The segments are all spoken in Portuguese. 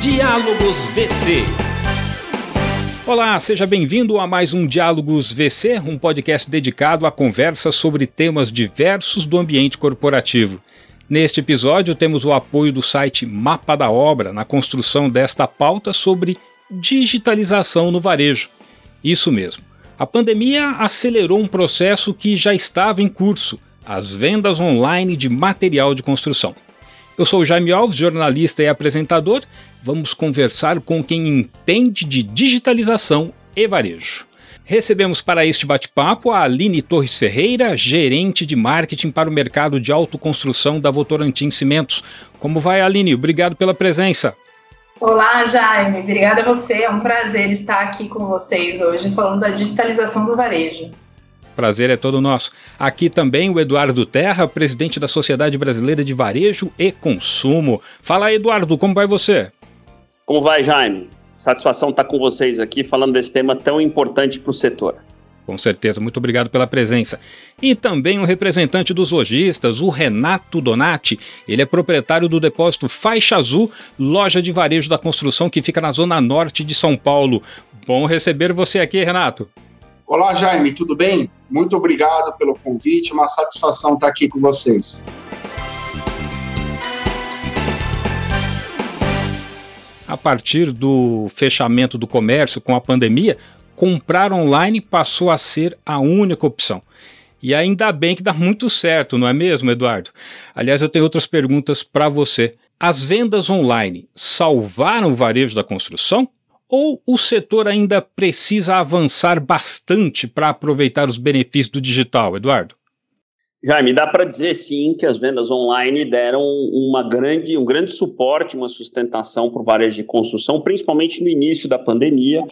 Diálogos VC. Olá, seja bem-vindo a mais um Diálogos VC, um podcast dedicado a conversas sobre temas diversos do ambiente corporativo. Neste episódio, temos o apoio do site Mapa da Obra na construção desta pauta sobre digitalização no varejo. Isso mesmo. A pandemia acelerou um processo que já estava em curso: as vendas online de material de construção. Eu sou Jaime Alves, jornalista e apresentador. Vamos conversar com quem entende de digitalização e varejo. Recebemos para este bate-papo a Aline Torres Ferreira, gerente de marketing para o mercado de autoconstrução da Votorantim Cimentos. Como vai, Aline? Obrigado pela presença. Olá, Jaime. Obrigada a você. É um prazer estar aqui com vocês hoje falando da digitalização do varejo. Prazer é todo nosso. Aqui também o Eduardo Terra, presidente da Sociedade Brasileira de Varejo e Consumo. Fala Eduardo, como vai você? Como vai, Jaime? Satisfação estar com vocês aqui falando desse tema tão importante para o setor. Com certeza, muito obrigado pela presença. E também o um representante dos lojistas, o Renato Donati. Ele é proprietário do depósito Faixa Azul, loja de varejo da construção que fica na zona norte de São Paulo. Bom receber você aqui, Renato. Olá, Jaime, tudo bem? Muito obrigado pelo convite, uma satisfação estar aqui com vocês. A partir do fechamento do comércio com a pandemia, comprar online passou a ser a única opção. E ainda bem que dá muito certo, não é mesmo, Eduardo? Aliás, eu tenho outras perguntas para você. As vendas online salvaram o varejo da construção? Ou o setor ainda precisa avançar bastante para aproveitar os benefícios do digital, Eduardo? Jaime, dá para dizer sim que as vendas online deram uma grande, um grande suporte, uma sustentação para o varejo de construção, principalmente no início da pandemia,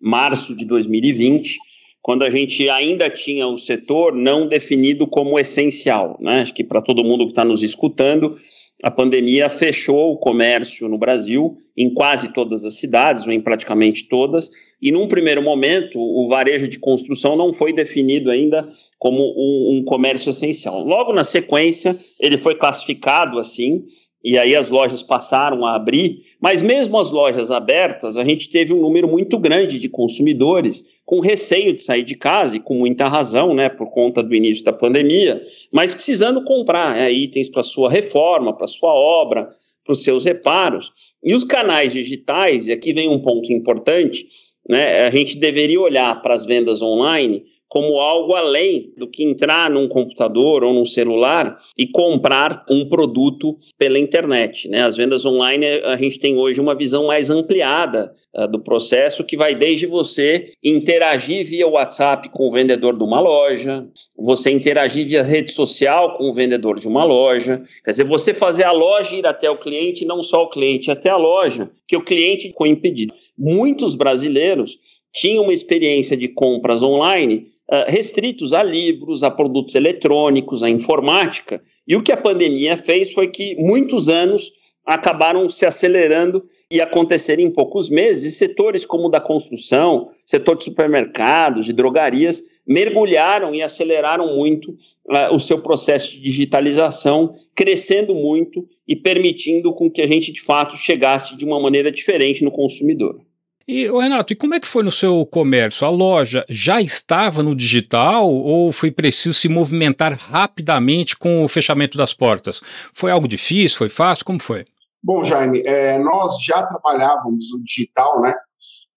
março de 2020, quando a gente ainda tinha o setor não definido como essencial. Né? Acho que para todo mundo que está nos escutando, a pandemia fechou o comércio no Brasil, em quase todas as cidades, ou em praticamente todas, e num primeiro momento o varejo de construção não foi definido ainda como um, um comércio essencial. Logo na sequência, ele foi classificado assim, e aí as lojas passaram a abrir, mas mesmo as lojas abertas, a gente teve um número muito grande de consumidores com receio de sair de casa, e com muita razão, né, por conta do início da pandemia, mas precisando comprar né, itens para sua reforma, para sua obra, para os seus reparos. E os canais digitais, e aqui vem um ponto importante, né, a gente deveria olhar para as vendas online como algo além do que entrar num computador ou num celular e comprar um produto pela internet. Né? As vendas online, a gente tem hoje uma visão mais ampliada uh, do processo, que vai desde você interagir via WhatsApp com o vendedor de uma loja, você interagir via rede social com o vendedor de uma loja, quer dizer, você fazer a loja ir até o cliente, não só o cliente até a loja, que o cliente ficou impedido. Muitos brasileiros tinham uma experiência de compras online uh, restritos a livros, a produtos eletrônicos, a informática. E o que a pandemia fez foi que muitos anos acabaram se acelerando e acontecer em poucos meses. E setores como o da construção, setor de supermercados, de drogarias, mergulharam e aceleraram muito uh, o seu processo de digitalização, crescendo muito e permitindo com que a gente, de fato, chegasse de uma maneira diferente no consumidor. E, Renato, e como é que foi no seu comércio? A loja já estava no digital ou foi preciso se movimentar rapidamente com o fechamento das portas? Foi algo difícil? Foi fácil? Como foi? Bom, Jaime, é, nós já trabalhávamos no digital, né?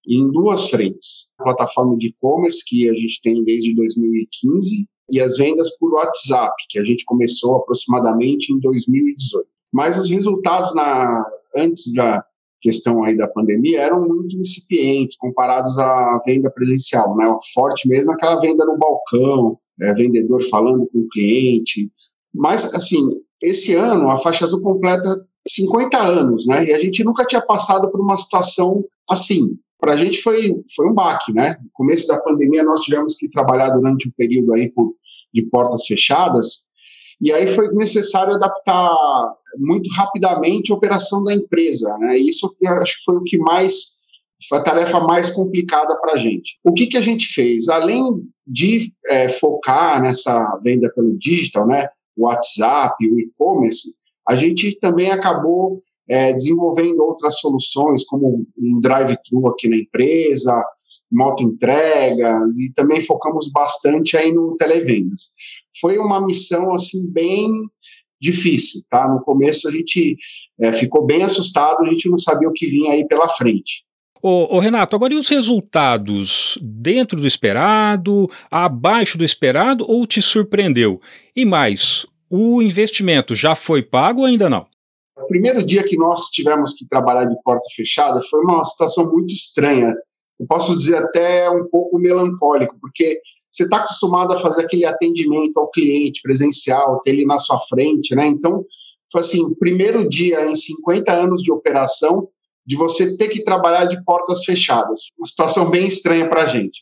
Em duas frentes. A plataforma de e-commerce, que a gente tem desde 2015, e as vendas por WhatsApp, que a gente começou aproximadamente em 2018. Mas os resultados na, antes da, questão aí da pandemia eram muito incipientes comparados à venda presencial, né? O forte mesmo aquela venda no balcão, é, vendedor falando com o cliente. Mas, assim, esse ano a faixa azul completa 50 anos, né? E a gente nunca tinha passado por uma situação assim. Para a gente foi, foi um baque, né? No começo da pandemia nós tivemos que trabalhar durante um período aí por, de portas fechadas e aí foi necessário adaptar muito rapidamente a operação da empresa. Né? Isso acho que foi o que mais a tarefa mais complicada para a gente. O que, que a gente fez? Além de é, focar nessa venda pelo digital, né, WhatsApp, o e-commerce, a gente também acabou é, desenvolvendo outras soluções, como um drive-thru aqui na empresa, moto entregas, e também focamos bastante aí no televendas. Foi uma missão, assim, bem difícil, tá? No começo a gente é, ficou bem assustado, a gente não sabia o que vinha aí pela frente. Ô, ô, Renato, agora e os resultados? Dentro do esperado, abaixo do esperado ou te surpreendeu? E mais, o investimento já foi pago ou ainda não? O primeiro dia que nós tivemos que trabalhar de porta fechada foi uma situação muito estranha. Eu posso dizer até um pouco melancólico, porque você está acostumado a fazer aquele atendimento ao cliente presencial, ter ele na sua frente, né? Então, foi assim, primeiro dia em 50 anos de operação, de você ter que trabalhar de portas fechadas. Uma situação bem estranha para a gente.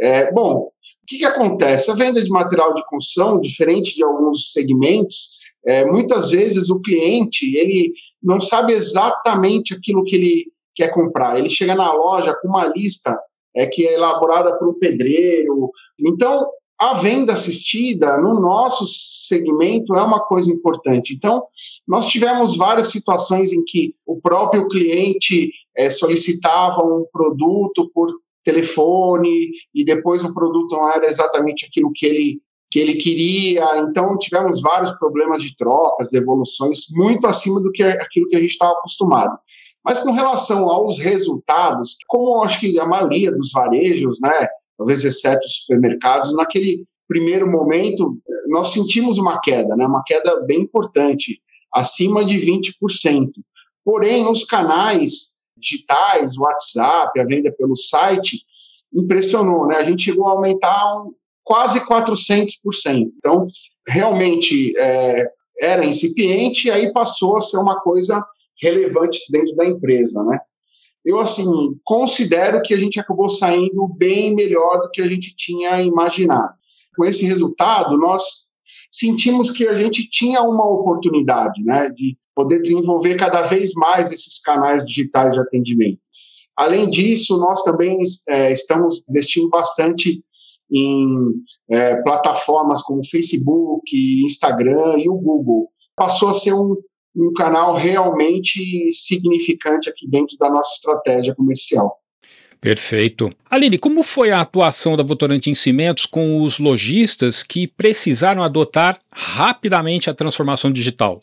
É, bom, o que, que acontece? A venda de material de construção, diferente de alguns segmentos, é, muitas vezes o cliente ele não sabe exatamente aquilo que ele quer comprar. Ele chega na loja com uma lista é, que é elaborada por um pedreiro. Então, a venda assistida no nosso segmento é uma coisa importante. Então, nós tivemos várias situações em que o próprio cliente é, solicitava um produto por telefone e depois o produto não era exatamente aquilo que ele que ele queria. Então, tivemos vários problemas de trocas, devoluções, muito acima do que aquilo que a gente estava acostumado. Mas com relação aos resultados, como acho que a maioria dos varejos, né, talvez exceto os supermercados, naquele primeiro momento nós sentimos uma queda, né, uma queda bem importante, acima de 20%. Porém, os canais digitais, WhatsApp, a venda pelo site, impressionou, né? A gente chegou a aumentar um, quase 400%. Então, realmente é, era incipiente aí passou a ser uma coisa relevante dentro da empresa, né? Eu, assim, considero que a gente acabou saindo bem melhor do que a gente tinha imaginado. Com esse resultado, nós sentimos que a gente tinha uma oportunidade, né, de poder desenvolver cada vez mais esses canais digitais de atendimento. Além disso, nós também é, estamos investindo bastante em é, plataformas como Facebook, Instagram e o Google. Passou a ser um, um canal realmente significante aqui dentro da nossa estratégia comercial. Perfeito. Aline, como foi a atuação da Votorantim Cimentos com os lojistas que precisaram adotar rapidamente a transformação digital?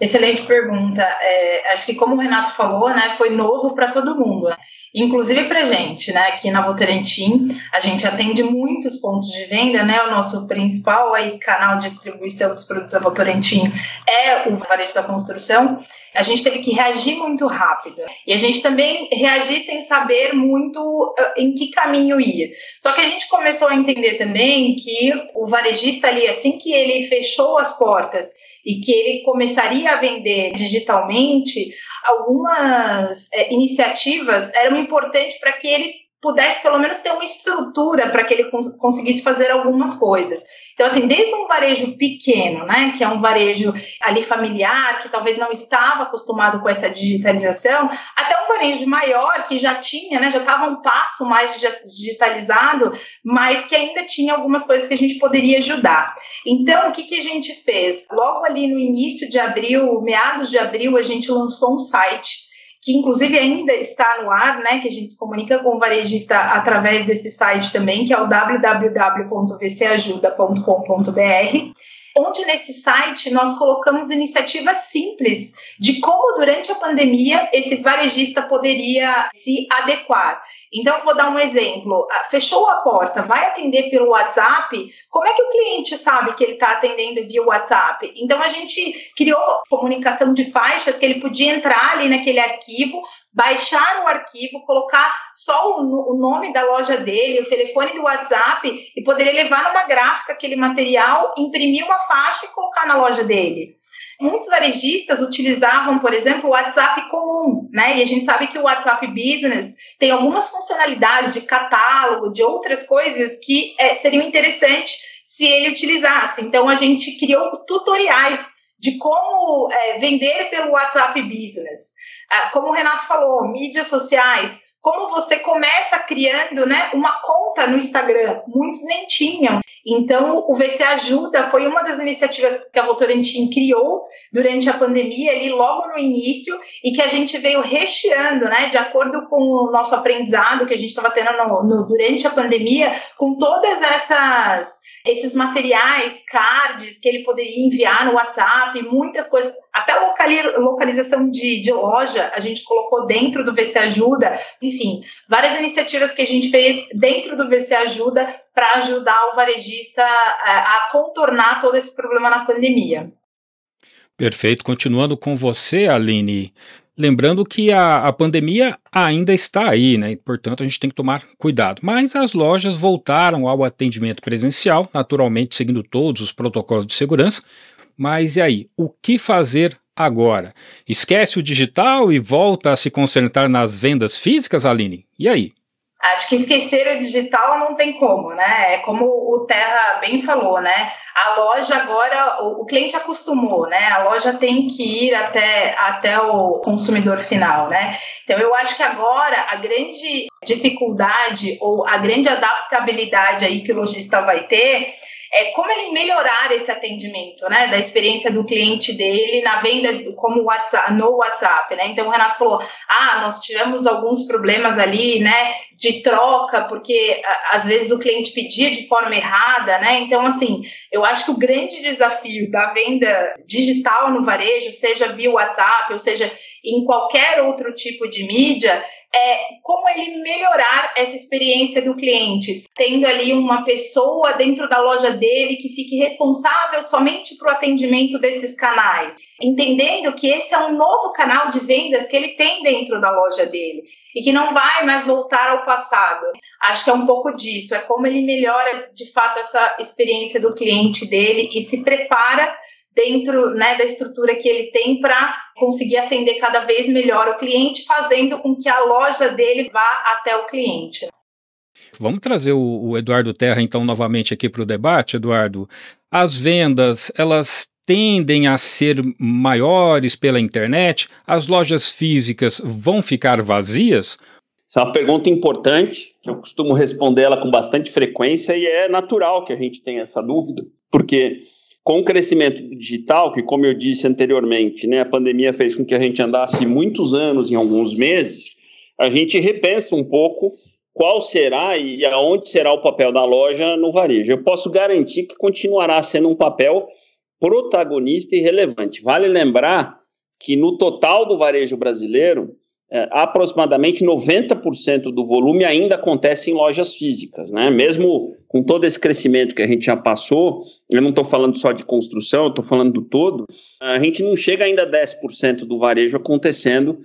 Excelente pergunta. É, acho que como o Renato falou, né, foi novo para todo mundo. Inclusive para gente, né? Aqui na Votorantim, a gente atende muitos pontos de venda, né? O nosso principal aí, canal de distribuição dos produtos da Votorantim é o varejo da construção. A gente teve que reagir muito rápido. E a gente também reagir sem saber muito uh, em que caminho ir. Só que a gente começou a entender também que o varejista ali, assim que ele fechou as portas e que ele começaria a vender digitalmente, algumas é, iniciativas eram importantes para que ele pudesse pelo menos ter uma estrutura para que ele cons conseguisse fazer algumas coisas. Então, assim, desde um varejo pequeno, né, que é um varejo ali familiar, que talvez não estava acostumado com essa digitalização, varejo maior que já tinha, né, já estava um passo mais digitalizado, mas que ainda tinha algumas coisas que a gente poderia ajudar. Então, o que, que a gente fez? Logo ali no início de abril, meados de abril, a gente lançou um site que inclusive ainda está no ar, né, que a gente se comunica com o varejista através desse site também, que é o www.vcajuda.com.br onde nesse site nós colocamos iniciativas simples de como durante a pandemia esse varejista poderia se adequar. Então, vou dar um exemplo. Ah, fechou a porta, vai atender pelo WhatsApp, como é que o cliente sabe que ele está atendendo via WhatsApp? Então, a gente criou comunicação de faixas que ele podia entrar ali naquele arquivo, baixar o arquivo, colocar só o, nome da loja dele, o telefone do WhatsApp e poderia levar numa gráfica aquele material, imprimir uma faixa e colocar na loja dele. Muitos varejistas utilizavam, por exemplo, o WhatsApp comum, né? E a gente sabe que o WhatsApp Business tem algumas funcionalidades de catálogo, de outras coisas que é, seriam interessantes se ele utilizasse. Então, a gente criou tutoriais de como é, vender pelo WhatsApp Business. Ah, como o Renato falou, mídias sociais, como você começa criando né, uma conta no Instagram. Muitos nem tinham. Então, o VC Ajuda foi uma das iniciativas que a Votorantim criou durante a pandemia, ali logo no início, e que a gente veio recheando, né, de acordo com o nosso aprendizado que a gente estava tendo no, no, durante a pandemia, com todas essas esses materiais, cards que ele poderia enviar no WhatsApp, muitas coisas, até localização de, de loja, a gente colocou dentro do VC Ajuda, enfim, várias iniciativas que a gente fez dentro do VC Ajuda para ajudar o varejista a, é, a contornar todo esse problema na pandemia. Perfeito. Continuando com você, Aline, Lembrando que a, a pandemia ainda está aí, né? Portanto, a gente tem que tomar cuidado. Mas as lojas voltaram ao atendimento presencial, naturalmente seguindo todos os protocolos de segurança. Mas e aí? O que fazer agora? Esquece o digital e volta a se concentrar nas vendas físicas, Aline? E aí? Acho que esquecer o digital não tem como, né? É como o Terra bem falou, né? A loja agora, o, cliente acostumou, né? A loja tem que ir até, até o consumidor final, né? Então eu acho que agora a grande dificuldade ou a grande adaptabilidade aí que o lojista vai ter é como ele melhorar esse atendimento, né, da experiência do cliente dele na venda como WhatsApp, no WhatsApp, né? Então o Renato falou: "Ah, nós tivemos alguns problemas ali, né, de troca, porque às vezes o cliente pedia de forma errada, né? Então assim, eu acho que o grande desafio da venda digital no varejo, seja via WhatsApp, ou seja, em qualquer outro tipo de mídia, é como ele melhorar essa experiência do cliente, tendo ali uma pessoa dentro da loja dele que fique responsável somente para o atendimento desses canais, entendendo que esse é um novo canal de vendas que ele tem dentro da loja dele e que não vai mais voltar ao passado. Acho que é um pouco disso, é como ele melhora de fato essa experiência do cliente dele e se prepara dentro né, da estrutura que ele tem para conseguir atender cada vez melhor o cliente, fazendo com que a loja dele vá até o cliente. Vamos trazer o, o Eduardo Terra então novamente aqui para o debate, Eduardo. As vendas, elas tendem a ser maiores pela internet? As lojas físicas vão ficar vazias? Essa é uma pergunta importante, que eu costumo responder ela com bastante frequência e é natural que a gente tenha essa dúvida, porque com o crescimento digital, que como eu disse anteriormente, né, a pandemia fez com que a gente andasse muitos anos em alguns meses, a gente repensa um pouco qual será e aonde será o papel da loja no varejo. Eu posso garantir que continuará sendo um papel protagonista e relevante. Vale lembrar que no total do varejo brasileiro, é, aproximadamente 90% do volume ainda acontece em lojas físicas, né? Mesmo com todo esse crescimento que a gente já passou, eu não estou falando só de construção, estou falando do todo, a gente não chega ainda a 10% do varejo acontecendo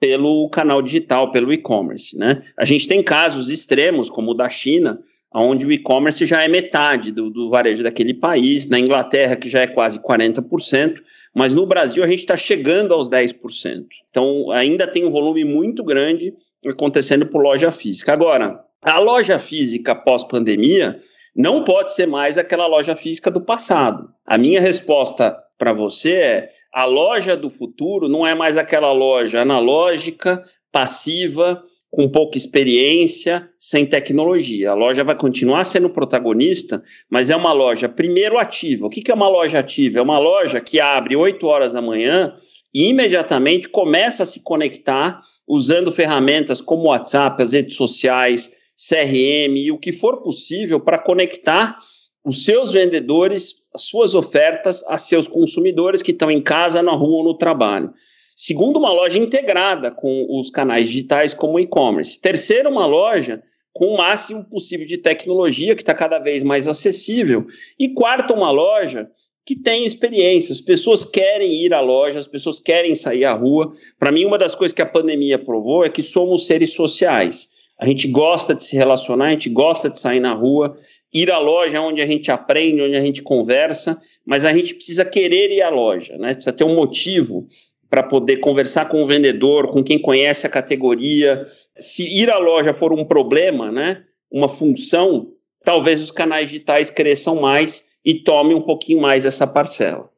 pelo canal digital, pelo e-commerce, né? A gente tem casos extremos, como o da China, onde o e-commerce já é metade do, do, varejo daquele país, na Inglaterra, que já é quase 40%, mas no Brasil a gente está chegando aos 10%. Então ainda tem um volume muito grande acontecendo por loja física. Agora, a loja física pós-pandemia não pode ser mais aquela loja física do passado. A minha resposta para você é: a loja do futuro não é mais aquela loja analógica, passiva, com pouca experiência, sem tecnologia. A loja vai continuar sendo protagonista, mas é uma loja, primeiro, ativa. O que é uma loja ativa? É uma loja que abre 8 horas da manhã e imediatamente começa a se conectar usando ferramentas como WhatsApp, as redes sociais, CRM e o que for possível para conectar os seus vendedores, as suas ofertas a seus consumidores que estão em casa, na rua ou no trabalho. Segundo, uma loja integrada com os canais digitais como e-commerce. Terceiro, uma loja com o máximo possível de tecnologia, que está cada vez mais acessível. E quarto, uma loja que tem experiência. As pessoas querem ir à loja, as pessoas querem sair à rua. Para mim, uma das coisas que a pandemia provou é que somos seres sociais. A gente gosta de se relacionar, a gente gosta de sair na rua, ir à loja onde a gente aprende, onde a gente conversa, mas a gente precisa querer ir à loja, né? Precisa ter um motivo para poder conversar com o vendedor, com quem conhece a categoria. Se ir à loja for um problema, né, uma função, talvez os canais digitais cresçam mais e tomem um pouquinho mais essa parcela.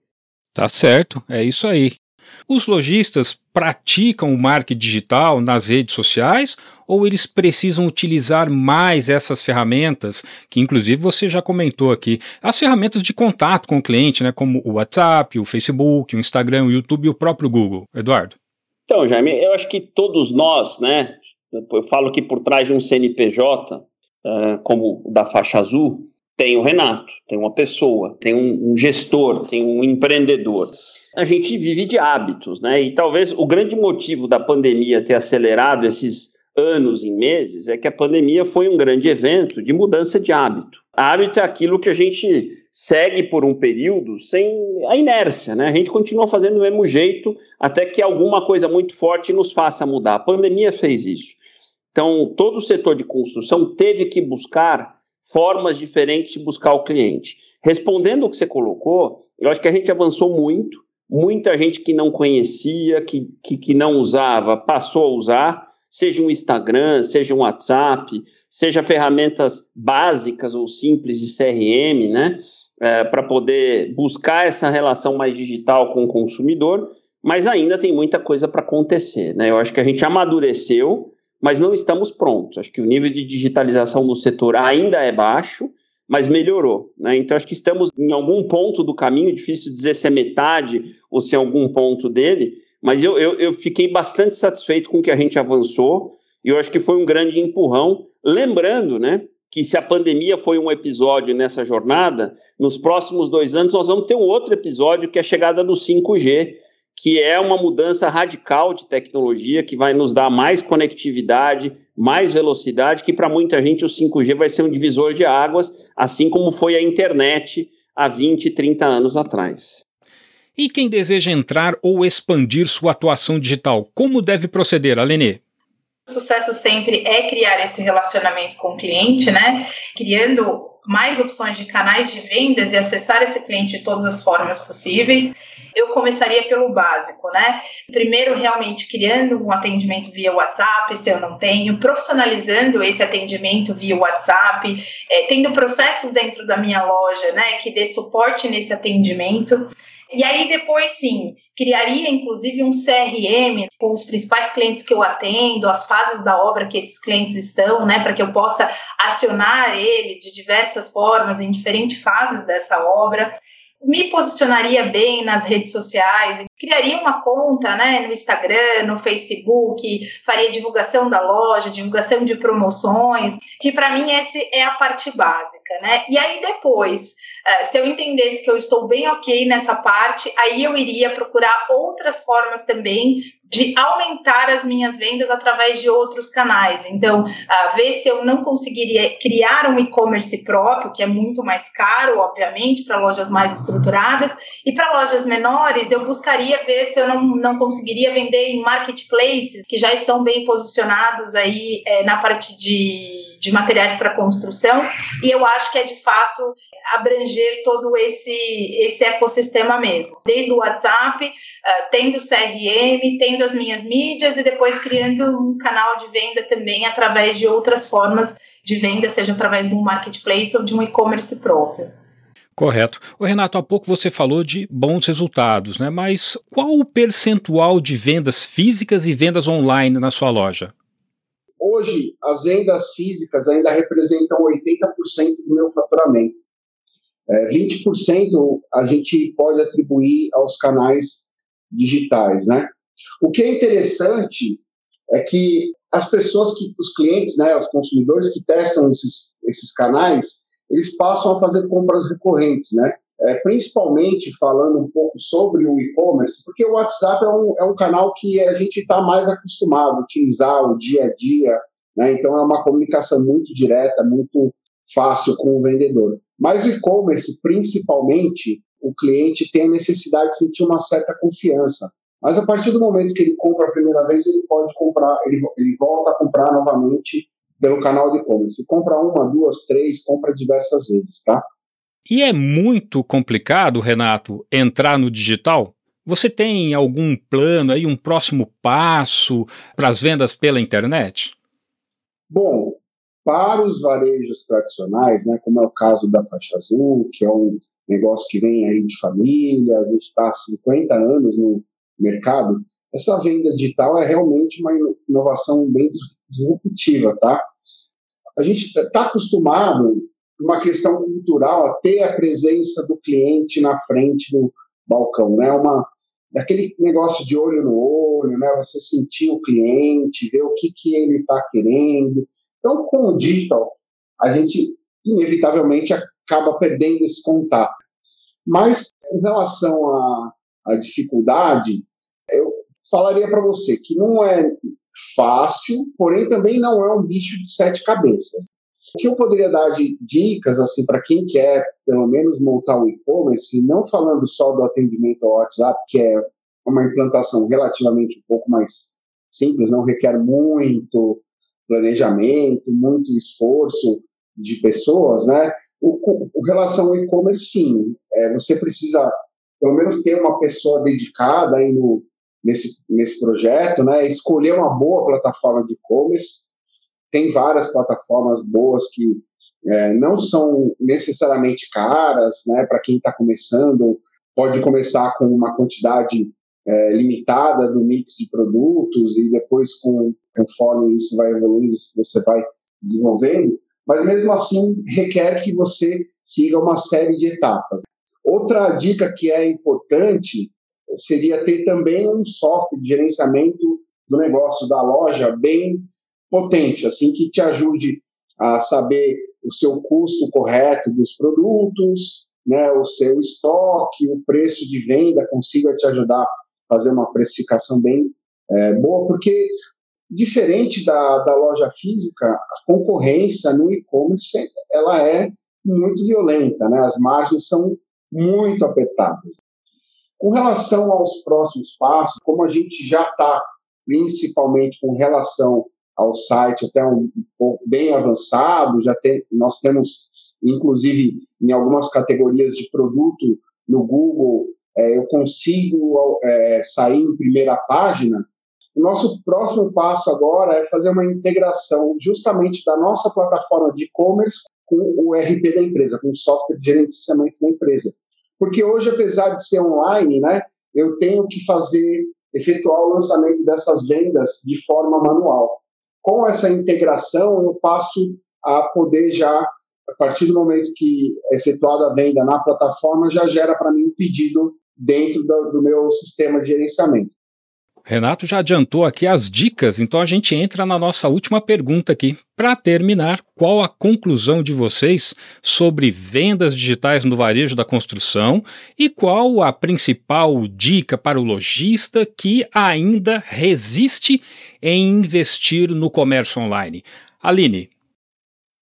Tá certo, é isso aí. Os lojistas praticam o marketing digital nas redes sociais ou eles precisam utilizar mais essas ferramentas, que inclusive você já comentou aqui, as ferramentas de contato com o cliente, né, como o WhatsApp, o Facebook, o Instagram, o YouTube e o próprio Google? Eduardo. Então, Jaime, eu acho que todos nós, né, eu falo que por trás de um CNPJ, uh, eh, como o da faixa azul, tem o Renato, tem uma pessoa, tem um, um gestor, tem um empreendedor. A gente vive de hábitos, né? E talvez o grande motivo da pandemia ter acelerado esses anos em meses é que a pandemia foi um grande evento de mudança de hábito. Hábito é aquilo que a gente segue por um período sem a inércia, né? A gente continua fazendo do mesmo jeito até que alguma coisa muito forte nos faça mudar. A pandemia fez isso. Então, todo o setor de construção teve que buscar formas diferentes de buscar o cliente. Respondendo o que você colocou, eu acho que a gente avançou muito, muita gente que não conhecia, que, que, que não usava, passou a usar, seja um Instagram, seja um WhatsApp, seja ferramentas básicas ou simples de CRM, né? É, para poder buscar essa relação mais digital com o consumidor, mas ainda tem muita coisa para acontecer. Né? Eu acho que a gente amadureceu, mas não estamos prontos. Acho que o nível de digitalização no setor ainda é baixo, mas melhorou. Né? Então, acho que estamos em algum ponto do caminho, difícil dizer se é metade ou se é algum ponto dele, mas eu, eu, eu fiquei bastante satisfeito com o que a gente avançou e eu acho que foi um grande empurrão. Lembrando, né, que se a pandemia foi um episódio nessa jornada, nos próximos dois anos nós vamos ter um outro episódio que é a chegada do 5G, que é uma mudança radical de tecnologia que vai nos dar mais conectividade, mais velocidade, que para muita gente o 5G vai ser um divisor de águas, assim como foi a internet há 20, 30 anos atrás. E quem deseja entrar ou expandir sua atuação digital, como deve proceder, Alenê? O sucesso sempre é criar esse relacionamento com o cliente, né? Criando mais opções de canais de vendas e acessar esse cliente de todas as formas possíveis. Eu começaria pelo básico, né? Primeiro, realmente criando um atendimento via WhatsApp, se eu não tenho, profissionalizando esse atendimento via WhatsApp, é, tendo processos dentro da minha loja, né, que dê suporte nesse atendimento. E aí depois sim, criaria inclusive um CRM com os principais clientes que eu atendo, as fases da obra que esses clientes estão, né, para que eu possa acionar ele de diversas formas em diferentes fases dessa obra me posicionaria bem nas redes sociais, criaria uma conta né, no Instagram, no Facebook, faria divulgação da loja, divulgação de promoções, que para mim essa é a parte básica, né? E aí depois, eh, se eu entendesse que eu estou bem ok nessa parte, aí eu iria procurar outras formas também de aumentar as minhas vendas através de outros canais. Então, uh, ver se eu não conseguiria criar um e-commerce próprio, que é muito mais caro, obviamente, para lojas mais estruturadas, e para lojas menores, eu buscaria ver se eu não, não conseguiria vender em marketplaces que já estão bem posicionados aí é, na parte de, de materiais para construção, e eu acho que é de fato abranger todo esse, esse ecossistema mesmo, desde o WhatsApp, uh, tendo CRM, tendo as minhas mídias e depois criando um canal de venda também através de outras formas de venda, seja através de um marketplace ou de um e-commerce próprio. Correto. O Renato, há pouco você falou de bons resultados, né? Mas qual o percentual de vendas físicas e vendas online na sua loja? Hoje, as vendas físicas ainda representam 80% do meu faturamento. É, 20% a gente pode atribuir aos canais digitais, né? O que é interessante é que as pessoas que, os clientes, né, os consumidores que testam esses, esses canais, eles passam a fazer compras recorrentes, né? É, principalmente falando um pouco sobre o e-commerce, porque o WhatsApp é um, é um canal que a gente está mais acostumado a utilizar o dia a dia, né? Então é uma comunicação muito direta, muito fácil com o vendedor. Mas o e-commerce, principalmente, o cliente tem a necessidade de sentir uma certa confiança. Mas a partir do momento que ele compra a primeira vez, ele pode comprar, ele, ele volta a comprar novamente pelo canal de e-commerce. Compra uma, duas, três, compra diversas vezes, tá? E é muito complicado, Renato, entrar no digital? Você tem algum plano aí, um próximo passo para as vendas pela internet? Bom, para os varejos tradicionais, né, como é o caso da faixa azul, que é um negócio que vem aí de família, a gente está há 50 anos no, mercado, essa venda digital é realmente uma inovação bem disruptiva, tá? A gente está acostumado, uma questão cultural, a ter a presença do cliente na frente do balcão, né? Uma aquele negócio de olho no olho, né? Você sentir o cliente, ver o que que ele está querendo. Então, com o digital, a gente inevitavelmente acaba perdendo esse contato. Mas, em relação à, à dificuldade, eu falaria para você que não é fácil, porém também não é um bicho de sete cabeças. O que eu poderia dar de dicas assim para quem quer pelo menos montar um e-commerce, não falando só do atendimento ao WhatsApp, que é uma implantação relativamente um pouco mais simples, não requer muito planejamento, muito esforço de pessoas, né? O, o relação ao e-commerce, sim, é, você precisa pelo menos ter uma pessoa dedicada aí no, nesse, nesse projeto, né? Escolher uma boa plataforma de e-commerce. Tem várias plataformas boas que é, não são necessariamente caras, né? Para quem está começando, pode começar com uma quantidade é, limitada do mix de produtos e depois, com, conforme isso vai evoluindo, você vai desenvolvendo. Mas mesmo assim, requer que você siga uma série de etapas. Outra dica que é importante seria ter também um software de gerenciamento do negócio da loja bem potente, assim que te ajude a saber o seu custo correto dos produtos, né, o seu estoque, o preço de venda, consiga te ajudar fazer uma precificação bem é, boa, porque diferente da, da loja física, a concorrência no e-commerce ela é muito violenta, né? As margens são muito apertadas. Com relação aos próximos passos, como a gente já está, principalmente com relação ao site até um, pouco bem avançado, já tem, nós temos, inclusive, em algumas categorias de produto no Google, é, eu consigo é, sair em primeira página. O nosso próximo passo agora é fazer uma integração justamente da nossa plataforma de e-commerce com o RP da empresa, com o software de gerenciamento da empresa. Porque hoje, apesar de ser online, né, eu tenho que fazer, efetuar o lançamento dessas vendas de forma manual. Com essa integração, eu passo a poder já, a partir do momento que é efetuada a venda na plataforma, já gera para mim um pedido dentro do, do meu sistema de gerenciamento. Renato já adiantou aqui as dicas, então a gente entra na nossa última pergunta aqui. Para terminar, qual a conclusão de vocês sobre vendas digitais no varejo da construção e qual a principal dica para o lojista que ainda resiste em investir no comércio online? Aline,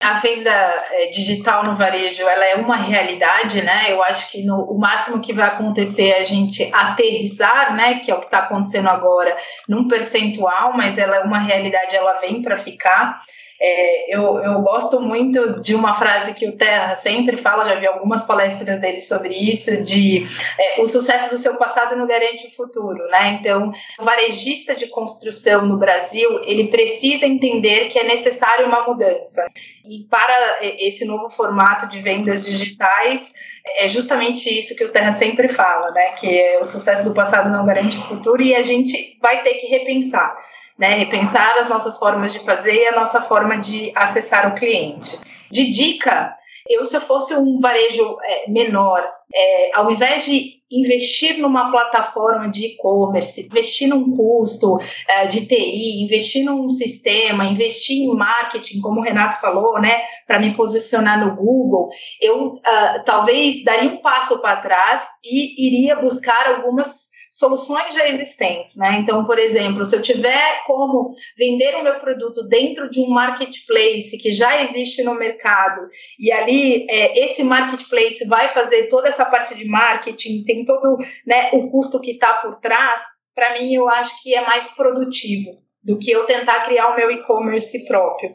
a venda é, digital no varejo ela é uma realidade, né? Eu acho que no, o máximo que vai acontecer é a gente aterrissar, né? Que é o que está acontecendo agora, num percentual, mas ela é uma realidade, ela vem para ficar. É, eu, eu gosto muito de uma frase que o Terra sempre fala, já vi algumas palestras dele sobre isso, de é, o sucesso do seu passado não garante o futuro, né? Então, o varejista de construção no Brasil, ele precisa entender que é necessário uma mudança. E para esse novo formato de vendas digitais, é justamente isso que o Terra sempre fala, né? Que é o sucesso do passado não garante o futuro e a gente vai ter que repensar né? Repensar as nossas formas de fazer e a nossa forma de acessar o cliente. De dica, eu se eu fosse um varejo é, menor, é, ao invés de investir numa plataforma de e-commerce, investir num custo é, de TI, investir num sistema, investir em marketing, como o Renato falou, né, para me posicionar no Google, eu uh, talvez daria um passo para trás e iria buscar algumas soluções já existentes, né? Então, por exemplo, se eu tiver como vender o meu produto dentro de um marketplace que já existe no mercado e ali é, esse marketplace vai fazer toda essa parte de marketing, tem todo né, o custo que está por trás, para mim eu acho que é mais produtivo do que eu tentar criar o meu e-commerce próprio.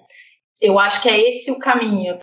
Eu acho que é esse o caminho.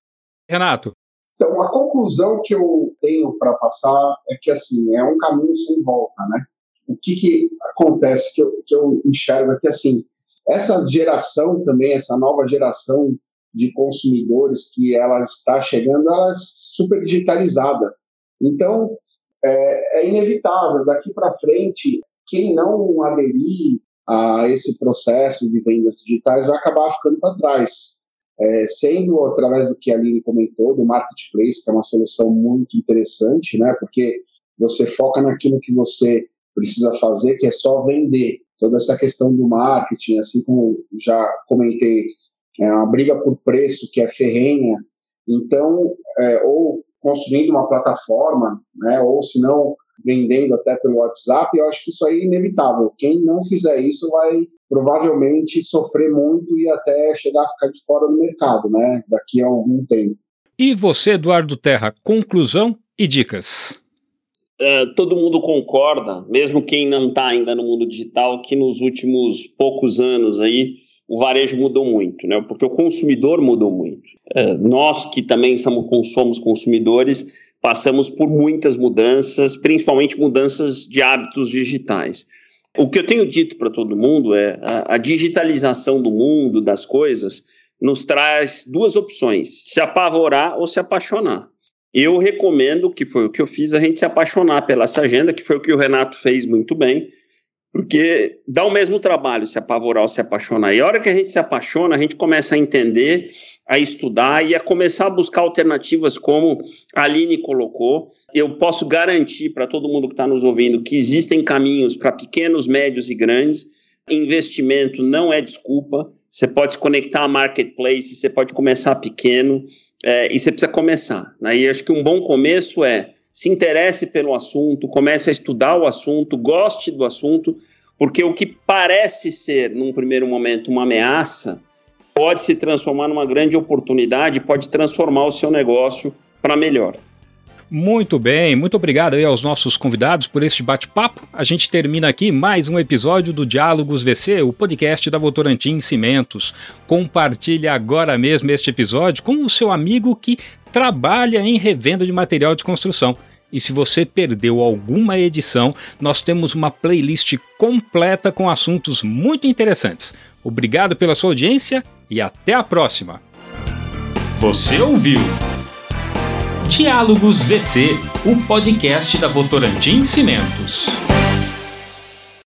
Renato, então, a conclusão que eu tenho para passar é que, assim, é um caminho sem volta, né? O que, que acontece que eu, que eu enxergo aqui assim, essa geração também, essa nova geração de consumidores que ela está chegando, ela é super digitalizada. Então, é, é inevitável, daqui para frente, quem não aderir a esse processo de vendas digitais vai acabar ficando para trás. É, sendo através do que a Aline comentou, do marketplace, que é uma solução muito interessante, né? Porque você foca naquilo que você precisa fazer, que é só vender. Toda essa questão do marketing, assim como já comentei, é uma briga por preço que é ferrenha. Então, é, ou construindo uma plataforma, né? Ou se não vendendo até pelo WhatsApp, eu acho que isso aí é inevitável. Quem não fizer isso vai provavelmente sofrer muito e até chegar a ficar de fora do mercado, né? Daqui a algum tempo. E você, Eduardo Terra, conclusão e dicas? Uh, todo mundo concorda, mesmo quem não está ainda no mundo digital, que nos últimos poucos anos aí o varejo mudou muito, né? Porque o consumidor mudou muito. Uh, nós que também somos, somos consumidores passamos por muitas mudanças, principalmente mudanças de hábitos digitais. O que eu tenho dito para todo mundo é a, a digitalização do mundo, das coisas, nos traz duas opções: se apavorar ou se apaixonar. Eu recomendo, que foi o que eu fiz, a gente se apaixonar pela essa agenda, que foi o que o Renato fez muito bem, porque dá o mesmo trabalho se apavorar ou se apaixonar. E a hora que a gente se apaixona, a gente começa a entender, a estudar e a começar a buscar alternativas, como a Aline colocou. Eu posso garantir para todo mundo que está nos ouvindo que existem caminhos para pequenos, médios e grandes. Investimento não é desculpa. Você pode se conectar a marketplace, você pode começar pequeno é, e você precisa começar. Né? E acho que um bom começo é se interesse pelo assunto, comece a estudar o assunto, goste do assunto, porque o que parece ser, num primeiro momento, uma ameaça, pode se transformar numa grande oportunidade, pode transformar o seu negócio para melhor. Muito bem, muito obrigado aí aos nossos convidados por este bate-papo. A gente termina aqui mais um episódio do Diálogos VC, o podcast da Votorantim Cimentos. Compartilhe agora mesmo este episódio com o seu amigo que trabalha em revenda de material de construção. E se você perdeu alguma edição, nós temos uma playlist completa com assuntos muito interessantes. Obrigado pela sua audiência e até a próxima. Você ouviu Diálogos VC, o podcast da Votorantim Cimentos.